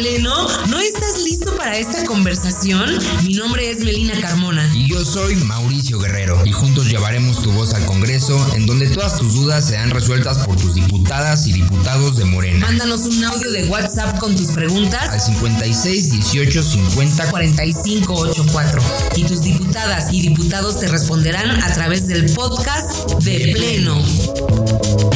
pleno? ¿No estás listo para esta conversación? Mi nombre es Melina Carmona. Y yo soy Mauricio Guerrero. Y juntos llevaremos tu voz al Congreso, en donde todas tus dudas serán resueltas por tus diputadas y diputados de Morena. Mándanos un audio de WhatsApp con tus preguntas al 56 18 50 45 84. Y tus diputadas y diputados te responderán a través del podcast de Pleno.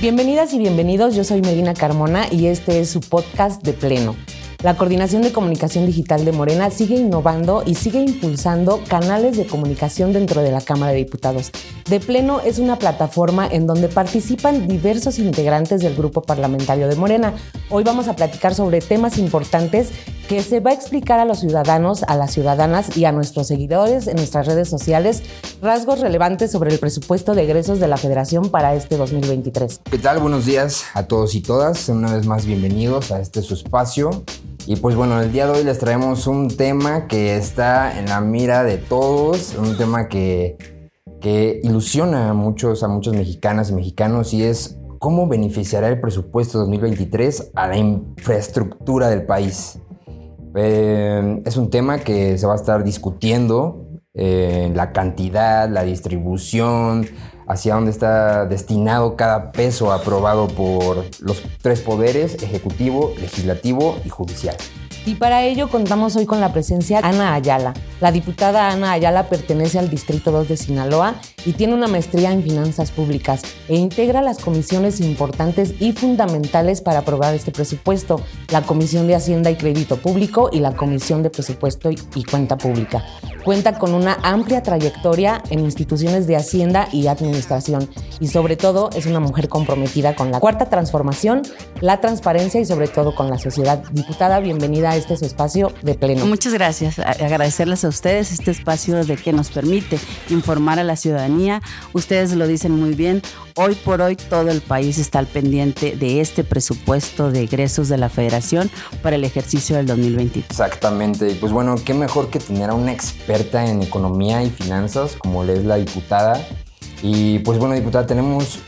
Bienvenidas y bienvenidos, yo soy Medina Carmona y este es su podcast de pleno. La Coordinación de Comunicación Digital de Morena sigue innovando y sigue impulsando canales de comunicación dentro de la Cámara de Diputados. De Pleno es una plataforma en donde participan diversos integrantes del grupo parlamentario de Morena. Hoy vamos a platicar sobre temas importantes que se va a explicar a los ciudadanos, a las ciudadanas y a nuestros seguidores en nuestras redes sociales rasgos relevantes sobre el presupuesto de egresos de la Federación para este 2023. ¿Qué tal? Buenos días a todos y todas. Una vez más bienvenidos a este su espacio y pues bueno, el día de hoy les traemos un tema que está en la mira de todos, un tema que, que ilusiona a muchos, a muchos mexicanas y mexicanos y es cómo beneficiará el presupuesto 2023 a la infraestructura del país. Eh, es un tema que se va a estar discutiendo, eh, la cantidad, la distribución, hacia dónde está destinado cada peso aprobado por los tres poderes, ejecutivo, legislativo y judicial. Y para ello contamos hoy con la presencia de Ana Ayala. La diputada Ana Ayala pertenece al Distrito 2 de Sinaloa y tiene una maestría en finanzas públicas e integra las comisiones importantes y fundamentales para aprobar este presupuesto, la Comisión de Hacienda y Crédito Público y la Comisión de Presupuesto y Cuenta Pública. Cuenta con una amplia trayectoria en instituciones de Hacienda y Administración y sobre todo es una mujer comprometida con la cuarta transformación, la transparencia y sobre todo con la sociedad. Diputada, bienvenida a este su espacio de pleno. Muchas gracias. Agradecerles a ustedes este espacio de que nos permite informar a la ciudadanía. Ustedes lo dicen muy bien. Hoy por hoy todo el país está al pendiente de este presupuesto de egresos de la Federación para el ejercicio del 2020. Exactamente. Y pues bueno, qué mejor que tener a una experta en economía y finanzas como le es la diputada. Y pues bueno, diputada, tenemos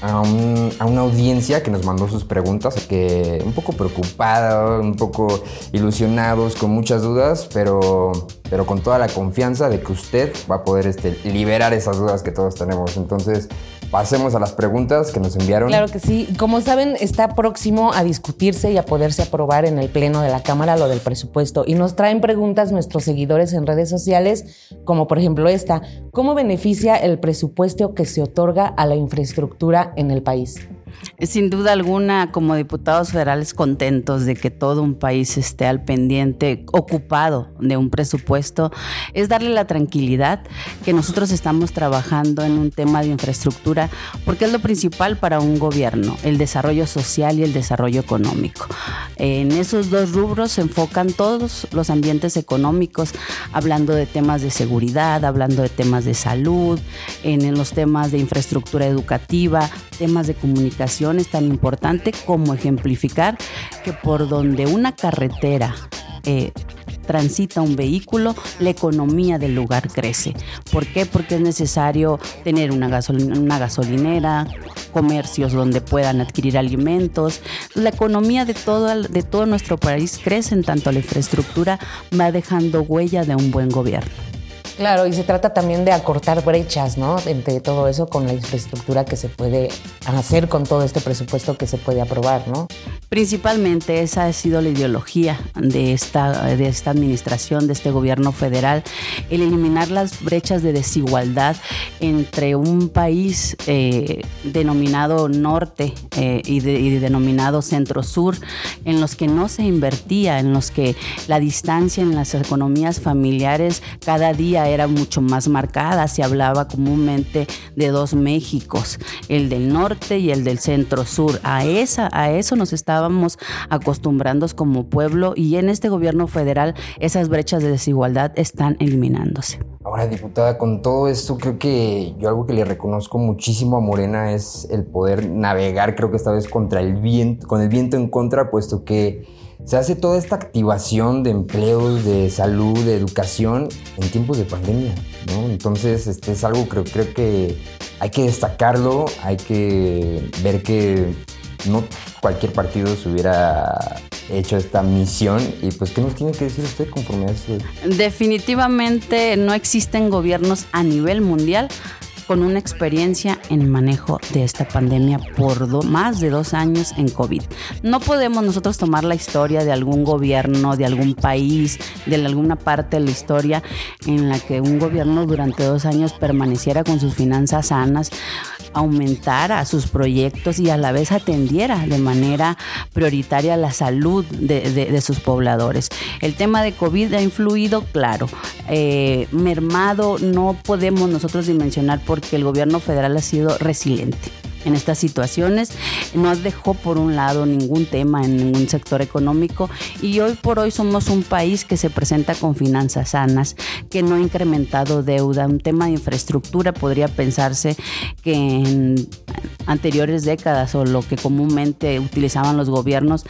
a, una audiencia que nos mandó sus preguntas, que un poco preocupada, un poco ilusionados, con muchas dudas, pero, pero con toda la confianza de que usted va a poder este, liberar esas dudas que todos tenemos. Entonces, pasemos a las preguntas que nos enviaron. Claro que sí. Como saben, está próximo a discutirse y a poderse aprobar en el Pleno de la Cámara lo del presupuesto. Y nos traen preguntas nuestros seguidores en redes sociales, como por ejemplo esta. ¿Cómo beneficia el presupuesto que se otorga a la infraestructura en el país? Sin duda alguna, como diputados federales contentos de que todo un país esté al pendiente, ocupado de un presupuesto, es darle la tranquilidad que nosotros estamos trabajando en un tema de infraestructura, porque es lo principal para un gobierno, el desarrollo social y el desarrollo económico. En esos dos rubros se enfocan todos los ambientes económicos, hablando de temas de seguridad, hablando de temas de salud, en los temas de infraestructura educativa, temas de comunicación es tan importante como ejemplificar que por donde una carretera eh, transita un vehículo, la economía del lugar crece. ¿Por qué? Porque es necesario tener una, una gasolinera, comercios donde puedan adquirir alimentos. La economía de todo, de todo nuestro país crece en tanto la infraestructura va dejando huella de un buen gobierno. Claro, y se trata también de acortar brechas, ¿no? Entre todo eso con la infraestructura que se puede hacer con todo este presupuesto que se puede aprobar, ¿no? Principalmente esa ha sido la ideología de esta, de esta administración, de este gobierno federal, el eliminar las brechas de desigualdad entre un país eh, denominado norte eh, y, y denominado centro-sur, en los que no se invertía, en los que la distancia en las economías familiares cada día era mucho más marcada, se hablaba comúnmente de dos Méxicos, el del norte y el del centro sur. A, a eso nos estábamos acostumbrando como pueblo y en este gobierno federal esas brechas de desigualdad están eliminándose. Ahora, diputada, con todo esto, creo que yo algo que le reconozco muchísimo a Morena es el poder navegar, creo que esta vez contra el viento, con el viento en contra, puesto que se hace toda esta activación de empleos, de salud, de educación en tiempos de pandemia, ¿no? Entonces, este es algo que creo que hay que destacarlo, hay que ver que no cualquier partido se hubiera hecho esta misión y pues qué nos tiene que decir usted conforme a esto. Definitivamente no existen gobiernos a nivel mundial con una experiencia en manejo de esta pandemia por más de dos años en COVID. No podemos nosotros tomar la historia de algún gobierno, de algún país, de alguna parte de la historia en la que un gobierno durante dos años permaneciera con sus finanzas sanas aumentara sus proyectos y a la vez atendiera de manera prioritaria la salud de, sus pobladores. El tema de COVID ha influido, claro, eh, mermado, no podemos nosotros dimensionar porque el gobierno federal ha sido resiliente en estas situaciones. No dejó por un lado ningún tema en ningún sector económico y hoy por hoy somos un país que se presenta con finanzas sanas, que no ha incrementado deuda. Un tema de infraestructura podría pensarse que en anteriores décadas o lo que comúnmente utilizaban los gobiernos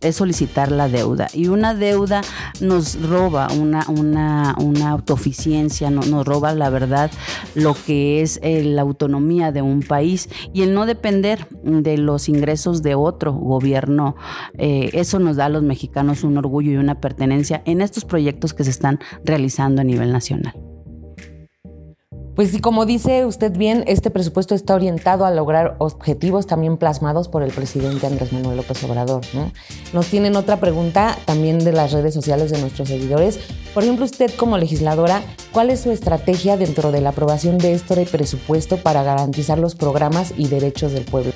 es solicitar la deuda. Y una deuda nos roba una, una, una autoeficiencia, no, nos roba la verdad lo que es eh, la autonomía de un país y el no depender de los ingresos de otro gobierno. Eh, eso nos da a los mexicanos un orgullo y una pertenencia en estos proyectos que se están realizando a nivel nacional. Pues sí, como dice usted bien, este presupuesto está orientado a lograr objetivos también plasmados por el presidente Andrés Manuel López Obrador. Nos tienen otra pregunta también de las redes sociales de nuestros seguidores. Por ejemplo, usted como legisladora, ¿cuál es su estrategia dentro de la aprobación de este presupuesto para garantizar los programas y derechos del pueblo?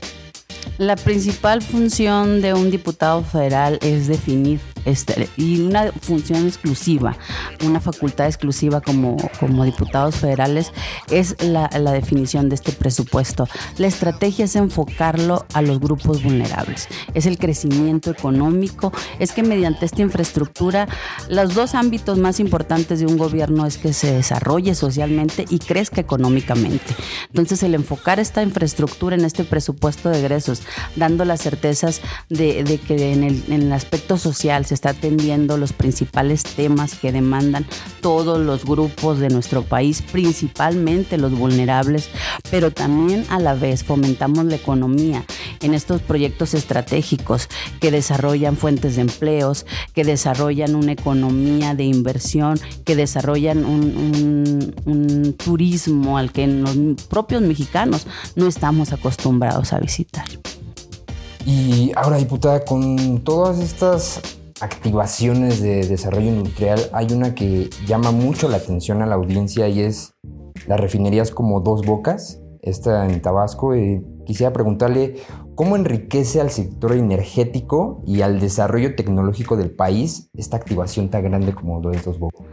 La principal función de un diputado federal es definir este, y una función exclusiva, una facultad exclusiva como, como diputados federales es la, la, definición de este presupuesto. La estrategia es enfocarlo a los grupos vulnerables, es el crecimiento económico, es que mediante esta infraestructura los dos ámbitos más importantes de un gobierno es que se desarrolle socialmente y crezca económicamente. Entonces el enfocar esta infraestructura en este presupuesto de egresos, dando las certezas de, de que en el, en el aspecto social está atendiendo los principales temas que demandan todos los grupos de nuestro país, principalmente los vulnerables, pero también a la vez fomentamos la economía en estos proyectos estratégicos que desarrollan fuentes de empleos, que desarrollan una economía de inversión, que desarrollan un, un turismo al que los propios mexicanos no estamos acostumbrados a visitar. Y ahora, diputada, con todas estas activaciones de desarrollo industrial, hay una que llama mucho la atención a la audiencia y es las refinerías como dos bocas, esta en Tabasco. Y quisiera preguntarle cómo enriquece al sector energético y al desarrollo tecnológico del país esta activación tan grande como dos bocas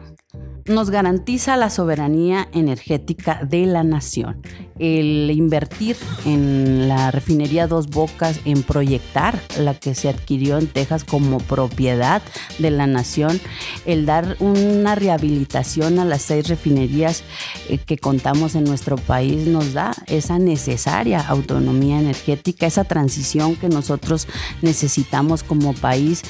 nos garantiza la soberanía energética de la nación. El invertir en la refinería Dos Bocas, en proyectar la que se adquirió en Texas como propiedad de la nación, el dar una rehabilitación a las seis refinerías eh, que contamos en nuestro país nos da esa necesaria autonomía energética, esa transición que nosotros necesitamos como país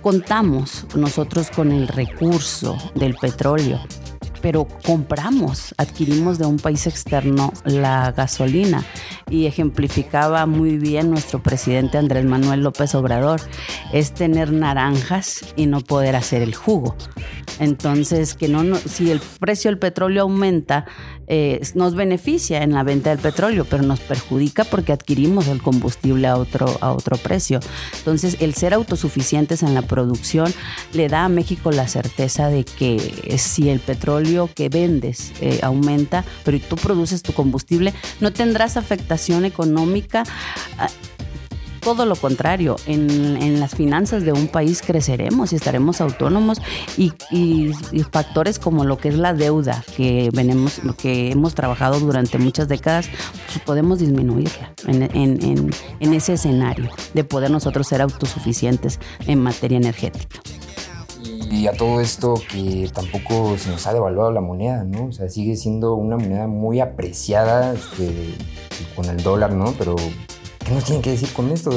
contamos nosotros con el recurso del petróleo, pero compramos, adquirimos de un país externo la gasolina y ejemplificaba muy bien nuestro presidente Andrés Manuel López Obrador, es tener naranjas y no poder hacer el jugo. Entonces, que no, si el precio del petróleo aumenta, eh, nos beneficia en la venta del petróleo, pero nos perjudica porque adquirimos el combustible a otro, a otro precio. Entonces, el ser autosuficientes en la producción le da a México la certeza de que si el petróleo que vendes eh, aumenta, pero tú produces tu combustible, no tendrás afectación económica. Todo lo contrario, en, las finanzas de un país creceremos y estaremos autónomos y, factores como lo que es la deuda que venimos, que hemos trabajado durante muchas décadas, pues podemos disminuirla en, en ese escenario de poder nosotros ser autosuficientes en materia energética. Y a todo esto que tampoco se nos ha devaluado la moneda, ¿no? O sea, sigue siendo una moneda muy apreciada este, con el dólar, ¿no? Pero ¿Qué nos tienen que decir con esto?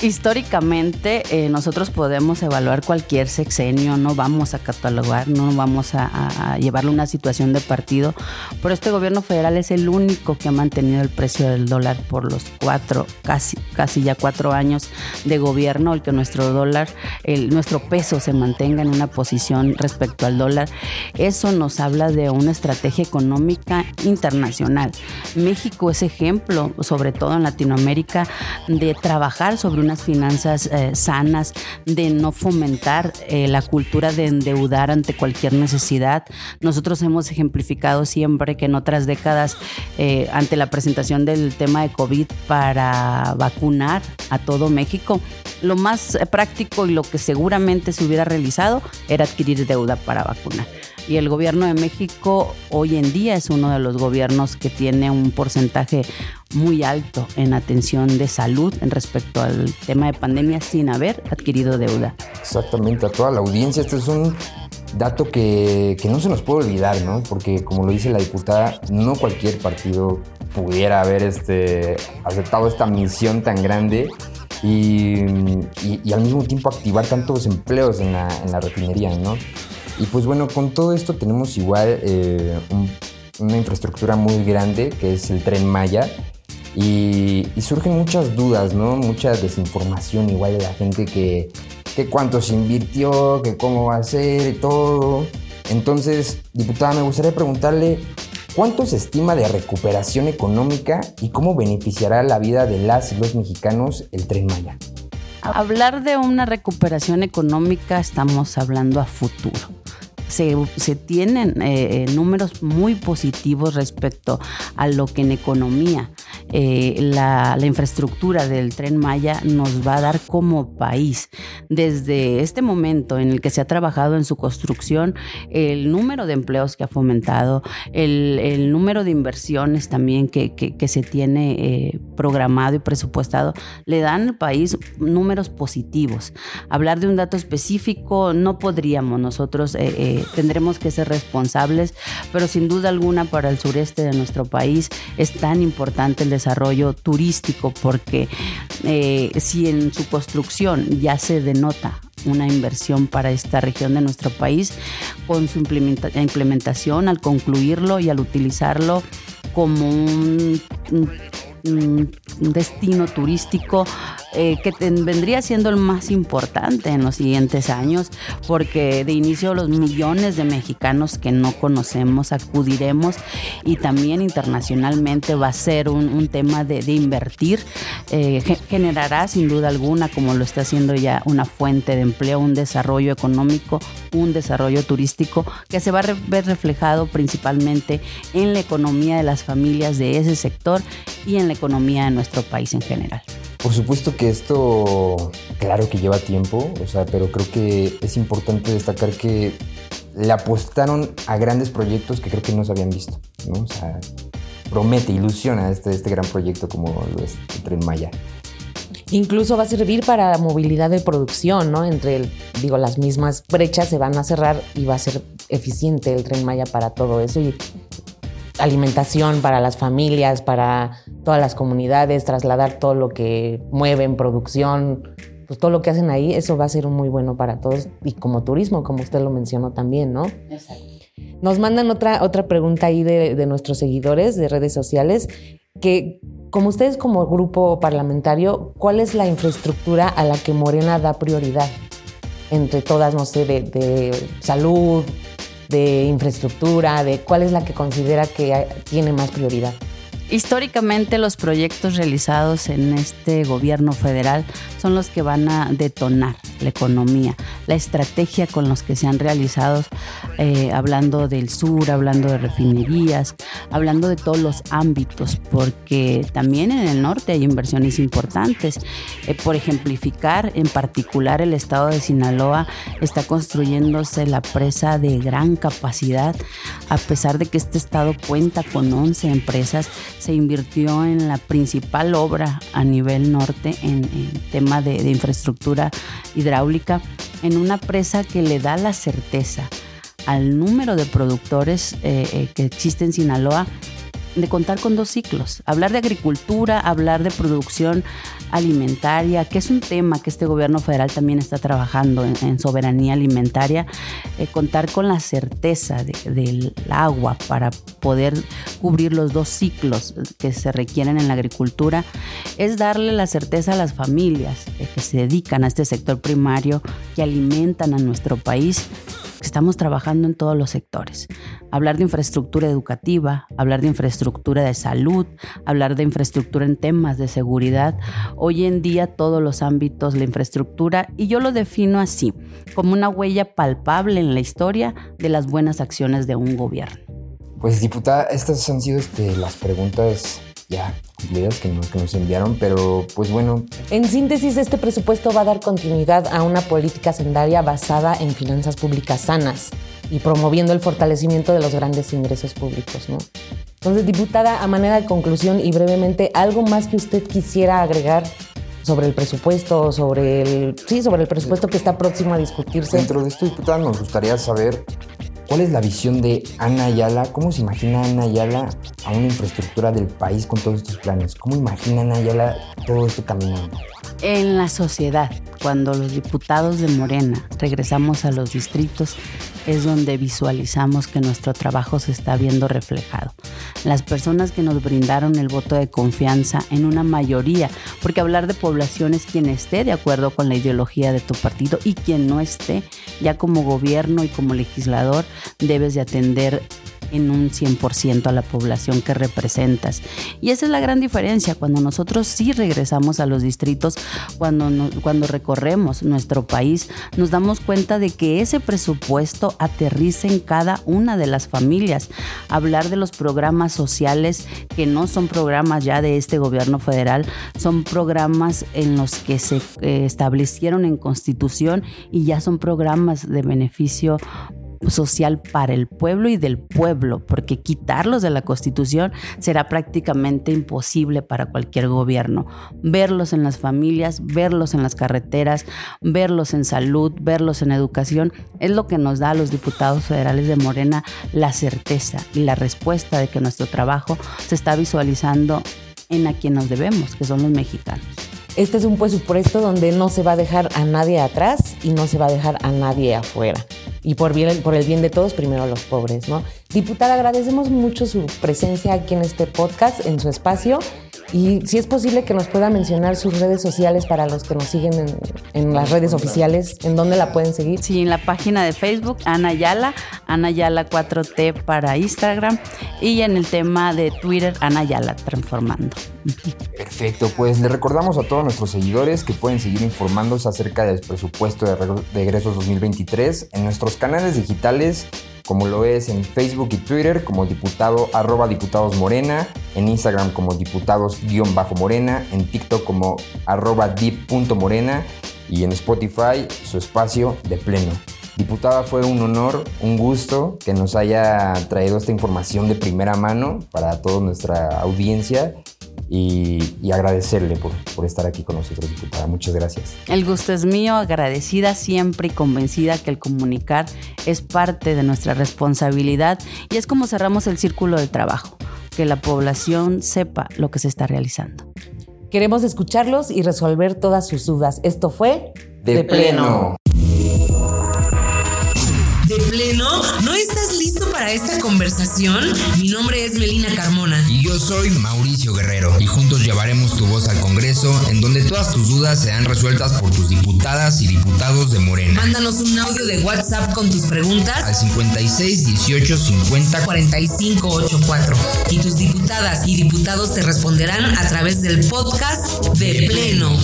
Históricamente eh, nosotros podemos evaluar cualquier sexenio, no vamos a catalogar, no vamos a, a, llevarlo a una situación de partido, pero este gobierno federal es el único que ha mantenido el precio del dólar por los cuatro, casi, casi ya cuatro años de gobierno, el que nuestro dólar, el, nuestro peso se mantenga en una posición respecto al dólar. Eso nos habla de una estrategia económica internacional. México es ejemplo, sobre todo en Latinoamérica, de trabajar sobre unas finanzas eh, sanas, de no fomentar eh, la cultura de endeudar ante cualquier necesidad. Nosotros hemos ejemplificado siempre que en otras décadas, eh, ante la presentación del tema de COVID para vacunar a todo México, lo más práctico y lo que seguramente se hubiera realizado era adquirir deuda para vacunar. Y el gobierno de México hoy en día es uno de los gobiernos que tiene un porcentaje muy alto en atención de salud en respecto al tema de pandemia sin haber adquirido deuda. Exactamente, a toda la audiencia, este es un dato que, que no se nos puede olvidar, ¿no? Porque como lo dice la diputada, no cualquier partido pudiera haber este, aceptado esta misión tan grande y, y, y, al mismo tiempo activar tantos empleos en la, en la refinería, ¿no? Y pues bueno, con todo esto tenemos igual eh, un, una infraestructura muy grande que es el tren Maya. Y, y, surgen muchas dudas, ¿no? Mucha desinformación igual de la gente que, que cuánto se invirtió, que cómo va a ser y todo. Entonces, diputada, me gustaría preguntarle cuánto se estima de recuperación económica y cómo beneficiará la vida de las y los mexicanos el tren Maya. Hablar de una recuperación económica estamos hablando a futuro se, se tienen eh, números muy positivos respecto a lo que en economía eh, la, la, infraestructura del tren Maya nos va a dar como país. Desde este momento en el que se ha trabajado en su construcción, el número de empleos que ha fomentado, el, el número de inversiones también que, que, que se tiene eh, programado y presupuestado, le dan al país números positivos. Hablar de un dato específico no podríamos nosotros eh, tendremos que ser responsables, pero sin duda alguna para el sureste de nuestro país es tan importante el desarrollo turístico porque eh, si en su construcción ya se denota una inversión para esta región de nuestro país con su implementa implementación al concluirlo y al utilizarlo como un, destino turístico eh, que vendría siendo el más importante en los siguientes años, porque de inicio los millones de mexicanos que no conocemos acudiremos y también internacionalmente va a ser un, tema de, de invertir, eh, generará sin duda alguna, como lo está haciendo ya, una fuente de empleo, un desarrollo económico, un desarrollo turístico que se va a ver reflejado principalmente en la economía de las familias de ese sector y en la economía de nuestro país en general. Por supuesto que esto, claro que lleva tiempo, o sea, pero creo que es importante destacar que le apostaron a grandes proyectos que creo que no se habían visto, ¿no? O sea, promete, ilusiona este, este gran proyecto como lo es el Tren Maya. Incluso va a servir para movilidad de producción, ¿no? Entre, el, digo, las mismas brechas se van a cerrar y va a ser eficiente el Tren Maya para todo eso y alimentación para las familias, para todas las comunidades, trasladar todo lo que mueven, producción, pues todo lo que hacen ahí, eso va a ser muy bueno para todos y como turismo, como usted lo mencionó también, ¿no? Exacto. Nos mandan otra, otra pregunta ahí de, de nuestros seguidores de redes sociales, que como ustedes como grupo parlamentario, ¿cuál es la infraestructura a la que Morena da prioridad? Entre todas, no sé, de, de salud, de infraestructura, de cuál es la que considera que tiene más prioridad. Históricamente los proyectos realizados en este gobierno federal son los que van a detonar la economía, la estrategia con los que se han realizado, eh, hablando del sur, hablando de refinerías, hablando de todos los ámbitos, porque también en el norte hay inversiones importantes. Eh, por ejemplificar, en particular el estado de Sinaloa está construyéndose la presa de gran capacidad, a pesar de que este estado cuenta con 11 empresas se invirtió en la principal obra a nivel norte en, en tema de, de, infraestructura hidráulica, en una presa que le da la certeza al número de productores eh, eh, que existe en Sinaloa de contar con dos ciclos. Hablar de agricultura, hablar de producción alimentaria, que es un tema que este gobierno federal también está trabajando en, soberanía alimentaria, eh, contar con la certeza del agua para poder cubrir los dos ciclos que se requieren en la agricultura, es darle la certeza a las familias eh, que se dedican a este sector primario, que alimentan a nuestro país, Estamos trabajando en todos los sectores. Hablar de infraestructura educativa, hablar de infraestructura de salud, hablar de infraestructura en temas de seguridad. Hoy en día todos los ámbitos, la infraestructura, y yo lo defino así, como una huella palpable en la historia de las buenas acciones de un gobierno. Pues diputada, estas han sido este, las preguntas ya cumplidas que nos, que nos enviaron, pero pues bueno. En síntesis, este presupuesto va a dar continuidad a una política sendaria basada en finanzas públicas sanas y promoviendo el fortalecimiento de los grandes ingresos públicos, ¿no? Entonces, diputada, a manera de conclusión y brevemente, ¿algo más que usted quisiera agregar sobre el presupuesto, sobre el, sí, sobre el presupuesto que está próximo a discutirse? Dentro de esto, diputada, nos gustaría saber ¿Cuál es la visión de Ana Ayala? ¿Cómo se imagina Ana Ayala a una infraestructura del país con todos estos planes? ¿Cómo imagina Ana Ayala todo esto caminando? En la sociedad, cuando los diputados de Morena regresamos a los distritos, es donde visualizamos que nuestro trabajo se está viendo reflejado. Las personas que nos brindaron el voto de confianza en una mayoría, porque hablar de población es quien esté de acuerdo con la ideología de tu partido y quien no esté, ya como gobierno y como legislador debes de atender en un 100% a la población que representas. Y esa es la gran diferencia cuando nosotros sí regresamos a los distritos, cuando, cuando recorremos nuestro país, nos damos cuenta de que ese presupuesto aterriza en cada una de las familias. Hablar de los programas sociales que no son programas ya de este gobierno federal, son programas en los que se eh, establecieron en constitución y ya son programas de beneficio social para el pueblo y del pueblo, porque quitarlos de la Constitución será prácticamente imposible para cualquier gobierno. Verlos en las familias, verlos en las carreteras, verlos en salud, verlos en educación, es lo que nos da a los diputados federales de Morena la certeza y la respuesta de que nuestro trabajo se está visualizando en a quien nos debemos, que son los mexicanos. Este es un presupuesto donde no se va a dejar a nadie atrás y no se va a dejar a nadie afuera y por, el bien de todos, primero los pobres, ¿no? Diputada, agradecemos mucho su presencia aquí en este podcast, en su espacio. Y si es posible que nos pueda mencionar sus redes sociales para los que nos siguen en, las redes oficiales, ¿en dónde la pueden seguir? Sí, en la página de Facebook, Ana Yala, Ana Yala 4T para Instagram y en el tema de Twitter, Ana Yala Transformando. Perfecto, pues le recordamos a todos nuestros seguidores que pueden seguir informándose acerca del presupuesto de regresos 2023 en nuestros canales digitales como lo es en Facebook y Twitter como diputado arroba diputados morena, en Instagram como diputados-morena, en TikTok como arroba dip.morena y en Spotify su espacio de pleno. Diputada, fue un honor, un gusto que nos haya traído esta información de primera mano para toda nuestra audiencia y, agradecerle por, por, estar aquí con nosotros, diputada. Muchas gracias. El gusto es mío, agradecida siempre y convencida que el comunicar es parte de nuestra responsabilidad y es como cerramos el círculo del trabajo, que la población sepa lo que se está realizando. Queremos escucharlos y resolver todas sus dudas. Esto fue De, pleno. De pleno, ¿no estás listo para esta conversación? Mi nombre es Melina Carmona. Y yo soy Mauricio Guerrero. Y juntos llevaremos tu voz al Congreso, en donde todas tus dudas serán resueltas por tus diputadas y diputados de Morena. Mándanos un audio de WhatsApp con tus preguntas al 56 18 50 45 84. Y tus diputadas y diputados te responderán a través del podcast de Pleno.